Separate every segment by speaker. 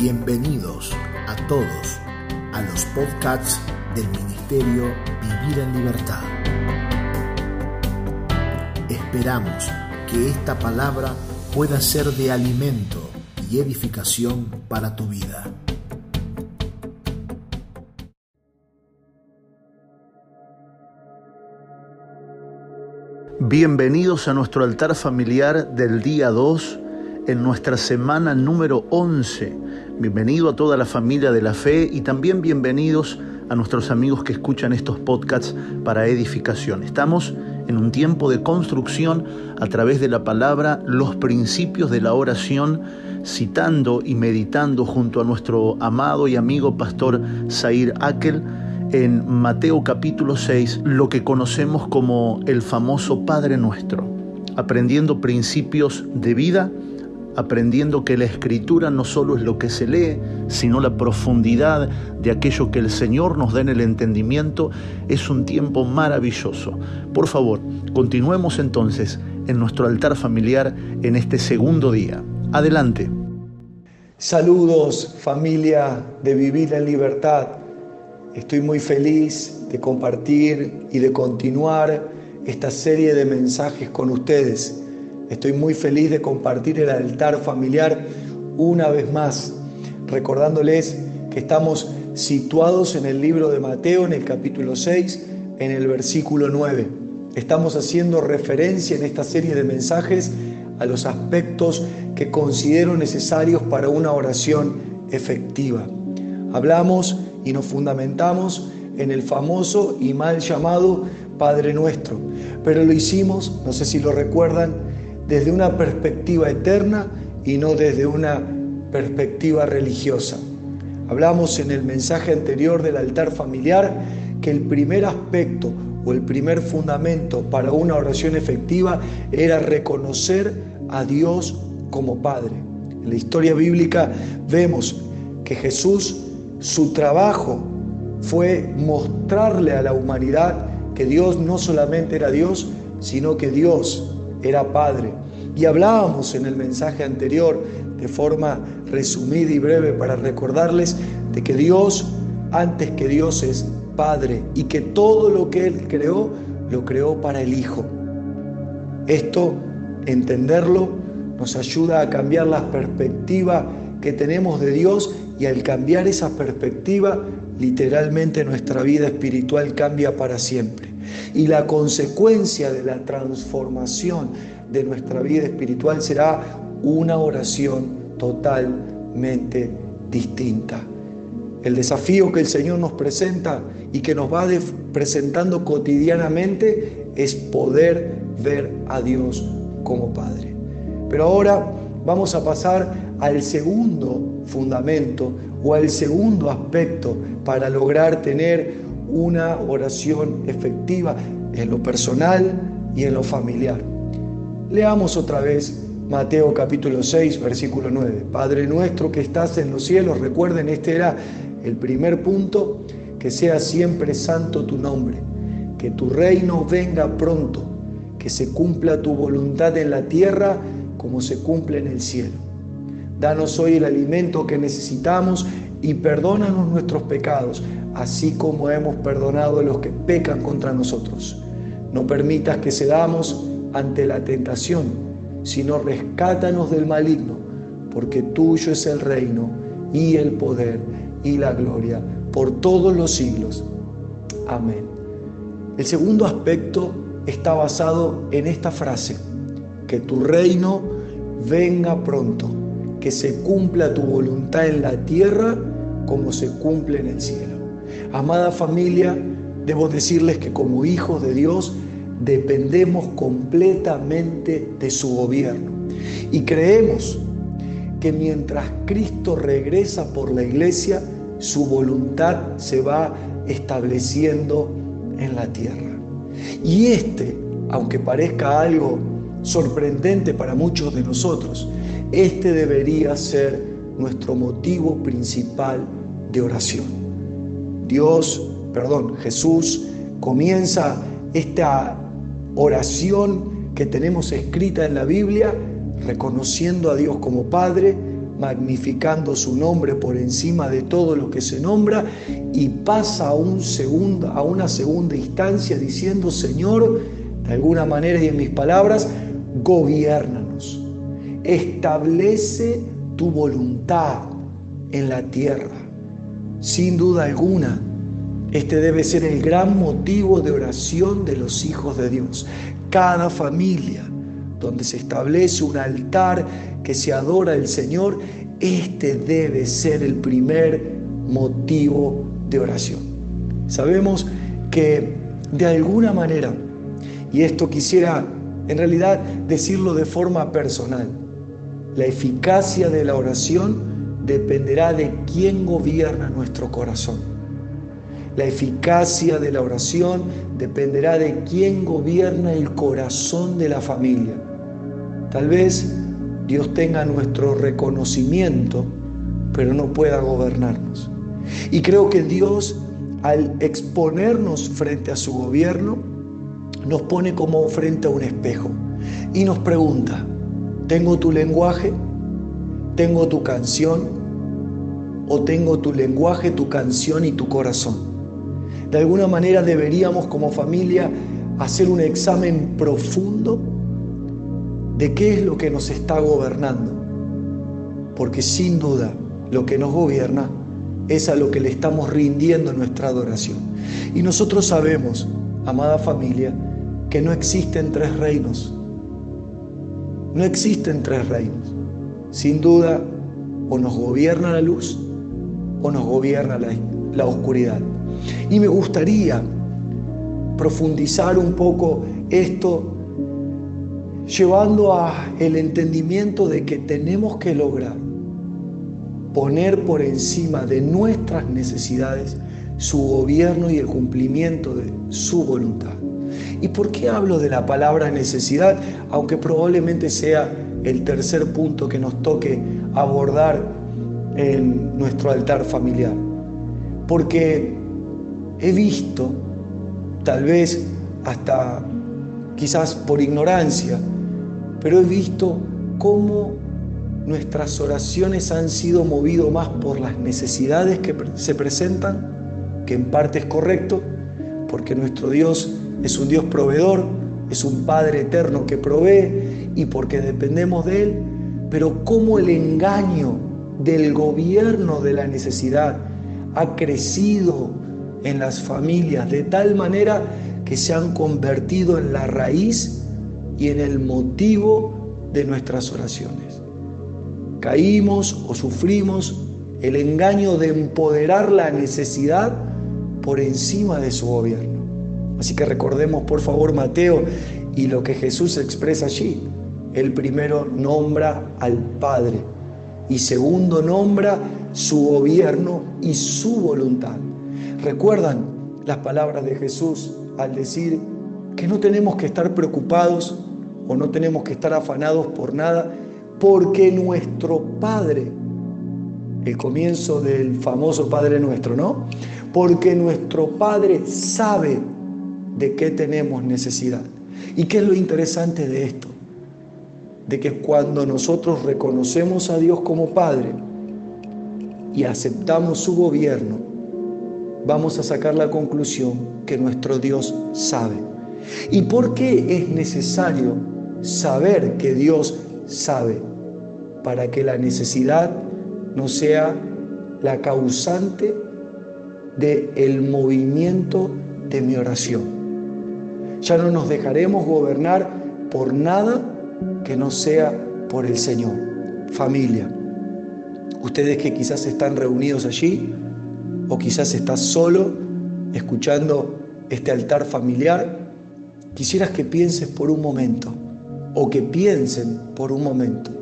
Speaker 1: Bienvenidos a todos a los podcasts del Ministerio Vivir en Libertad. Esperamos que esta palabra pueda ser de alimento y edificación para tu vida.
Speaker 2: Bienvenidos a nuestro altar familiar del día 2 en nuestra semana número 11. Bienvenido a toda la familia de la fe y también bienvenidos a nuestros amigos que escuchan estos podcasts para edificación. Estamos en un tiempo de construcción a través de la palabra, los principios de la oración, citando y meditando junto a nuestro amado y amigo pastor Zair Akel en Mateo capítulo 6 lo que conocemos como el famoso Padre Nuestro, aprendiendo principios de vida aprendiendo que la escritura no solo es lo que se lee, sino la profundidad de aquello que el Señor nos da en el entendimiento, es un tiempo maravilloso. Por favor, continuemos entonces en nuestro altar familiar en este segundo día. Adelante.
Speaker 3: Saludos familia de Vivir en Libertad. Estoy muy feliz de compartir y de continuar esta serie de mensajes con ustedes Estoy muy feliz de compartir el altar familiar una vez más, recordándoles que estamos situados en el libro de Mateo, en el capítulo 6, en el versículo 9. Estamos haciendo referencia en esta serie de mensajes a los aspectos que considero necesarios para una oración efectiva. Hablamos y nos fundamentamos en el famoso y mal llamado Padre Nuestro, pero lo hicimos, no sé si lo recuerdan, desde una perspectiva eterna y no desde una perspectiva religiosa. Hablamos en el mensaje anterior del altar familiar que el primer aspecto o el primer fundamento para una oración efectiva era reconocer a Dios como Padre. En la historia bíblica vemos que Jesús, su trabajo fue mostrarle a la humanidad que Dios no solamente era Dios, sino que Dios era Padre. Y hablábamos en el mensaje anterior de forma resumida y breve para recordarles de que Dios, antes que Dios, es Padre y que todo lo que Él creó, lo creó para el Hijo. Esto, entenderlo, nos ayuda a cambiar la perspectiva que tenemos de Dios y al cambiar esa perspectiva, literalmente nuestra vida espiritual cambia para siempre. Y la consecuencia de la transformación de nuestra vida espiritual será una oración totalmente distinta. El desafío que el Señor nos presenta y que nos va presentando cotidianamente es poder ver a Dios como Padre. Pero ahora vamos a pasar al segundo fundamento o al segundo aspecto para lograr tener una oración efectiva en lo personal y en lo familiar. Leamos otra vez Mateo capítulo 6, versículo 9. Padre nuestro que estás en los cielos, recuerden, este era el primer punto, que sea siempre santo tu nombre, que tu reino venga pronto, que se cumpla tu voluntad en la tierra como se cumple en el cielo. Danos hoy el alimento que necesitamos y perdónanos nuestros pecados, así como hemos perdonado a los que pecan contra nosotros. No permitas que cedamos ante la tentación, sino rescátanos del maligno, porque tuyo es el reino y el poder y la gloria por todos los siglos. Amén. El segundo aspecto está basado en esta frase, que tu reino venga pronto, que se cumpla tu voluntad en la tierra como se cumple en el cielo. Amada familia, debo decirles que como hijos de Dios, dependemos completamente de su gobierno. Y creemos que mientras Cristo regresa por la iglesia, su voluntad se va estableciendo en la tierra. Y este, aunque parezca algo sorprendente para muchos de nosotros, este debería ser nuestro motivo principal de oración. Dios, perdón, Jesús comienza esta oración que tenemos escrita en la Biblia, reconociendo a Dios como Padre, magnificando su nombre por encima de todo lo que se nombra y pasa a, un a una segunda instancia diciendo, Señor, de alguna manera y en mis palabras, gobiernanos, establece tu voluntad en la tierra. Sin duda alguna, este debe ser el gran motivo de oración de los hijos de Dios. Cada familia donde se establece un altar que se adora al Señor, este debe ser el primer motivo de oración. Sabemos que de alguna manera, y esto quisiera en realidad decirlo de forma personal, la eficacia de la oración dependerá de quién gobierna nuestro corazón. La eficacia de la oración dependerá de quién gobierna el corazón de la familia. Tal vez Dios tenga nuestro reconocimiento, pero no pueda gobernarnos. Y creo que Dios, al exponernos frente a su gobierno, nos pone como frente a un espejo y nos pregunta, ¿tengo tu lenguaje? ¿Tengo tu canción? ¿O tengo tu lenguaje, tu canción y tu corazón? De alguna manera deberíamos como familia hacer un examen profundo de qué es lo que nos está gobernando. Porque sin duda lo que nos gobierna es a lo que le estamos rindiendo nuestra adoración. Y nosotros sabemos, amada familia, que no existen tres reinos. No existen tres reinos. Sin duda, o nos gobierna la luz o nos gobierna la, la oscuridad. Y me gustaría profundizar un poco esto llevando a el entendimiento de que tenemos que lograr poner por encima de nuestras necesidades su gobierno y el cumplimiento de su voluntad. ¿Y por qué hablo de la palabra necesidad? Aunque probablemente sea el tercer punto que nos toque abordar en nuestro altar familiar. Porque he visto, tal vez hasta quizás por ignorancia, pero he visto cómo nuestras oraciones han sido movido más por las necesidades que se presentan, que en parte es correcto, porque nuestro Dios es un Dios proveedor, es un Padre eterno que provee y porque dependemos de Él, pero cómo el engaño del gobierno de la necesidad ha crecido en las familias de tal manera que se han convertido en la raíz y en el motivo de nuestras oraciones. Caímos o sufrimos el engaño de empoderar la necesidad por encima de su gobierno. Así que recordemos por favor Mateo y lo que Jesús expresa allí. El primero nombra al Padre y segundo nombra su gobierno y su voluntad. ¿Recuerdan las palabras de Jesús al decir que no tenemos que estar preocupados o no tenemos que estar afanados por nada? Porque nuestro Padre, el comienzo del famoso Padre nuestro, ¿no? Porque nuestro Padre sabe de qué tenemos necesidad. ¿Y qué es lo interesante de esto? De que cuando nosotros reconocemos a Dios como Padre y aceptamos su gobierno, vamos a sacar la conclusión que nuestro Dios sabe. ¿Y por qué es necesario saber que Dios sabe? Para que la necesidad no sea la causante del el movimiento de mi oración. Ya no nos dejaremos gobernar por nada que no sea por el Señor. Familia, ustedes que quizás están reunidos allí, o quizás estás solo escuchando este altar familiar, quisieras que pienses por un momento o que piensen por un momento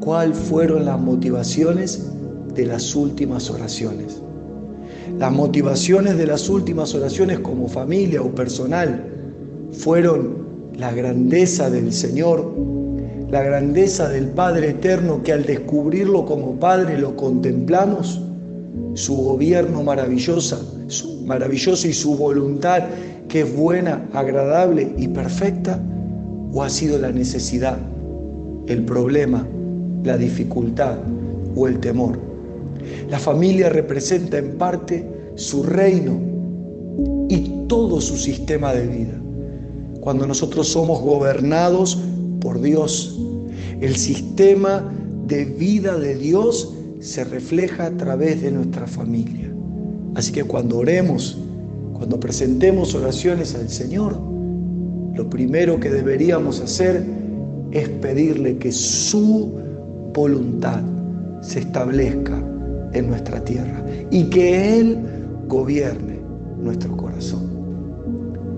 Speaker 3: cuáles fueron las motivaciones de las últimas oraciones. Las motivaciones de las últimas oraciones como familia o personal fueron la grandeza del Señor, la grandeza del Padre Eterno que al descubrirlo como Padre lo contemplamos su gobierno maravillosa, su, maravilloso y su voluntad que es buena, agradable y perfecta? ¿O ha sido la necesidad, el problema, la dificultad o el temor. La familia representa en parte su reino y todo su sistema de vida. Cuando nosotros somos gobernados por Dios, el sistema de vida de Dios se refleja a través de nuestra familia. Así que cuando oremos, cuando presentemos oraciones al Señor, lo primero que deberíamos hacer es pedirle que su voluntad se establezca en nuestra tierra y que Él gobierne nuestro corazón.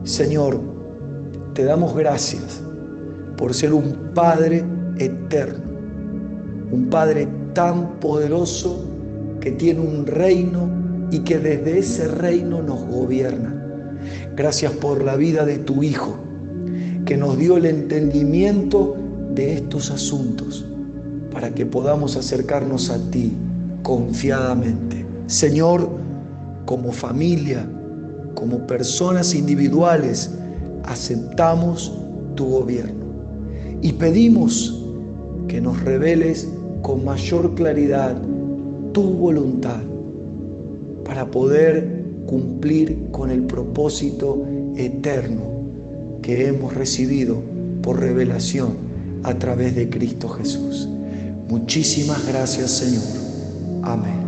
Speaker 3: Señor, te damos gracias por ser un Padre eterno, un Padre tan poderoso que tiene un reino y que desde ese reino nos gobierna. Gracias por la vida de tu Hijo, que nos dio el entendimiento de estos asuntos para que podamos acercarnos a ti confiadamente. Señor, como familia, como personas individuales, aceptamos tu gobierno y pedimos que nos reveles con mayor claridad tu voluntad para poder cumplir con el propósito eterno que hemos recibido por revelación a través de Cristo Jesús. Muchísimas gracias Señor. Amén.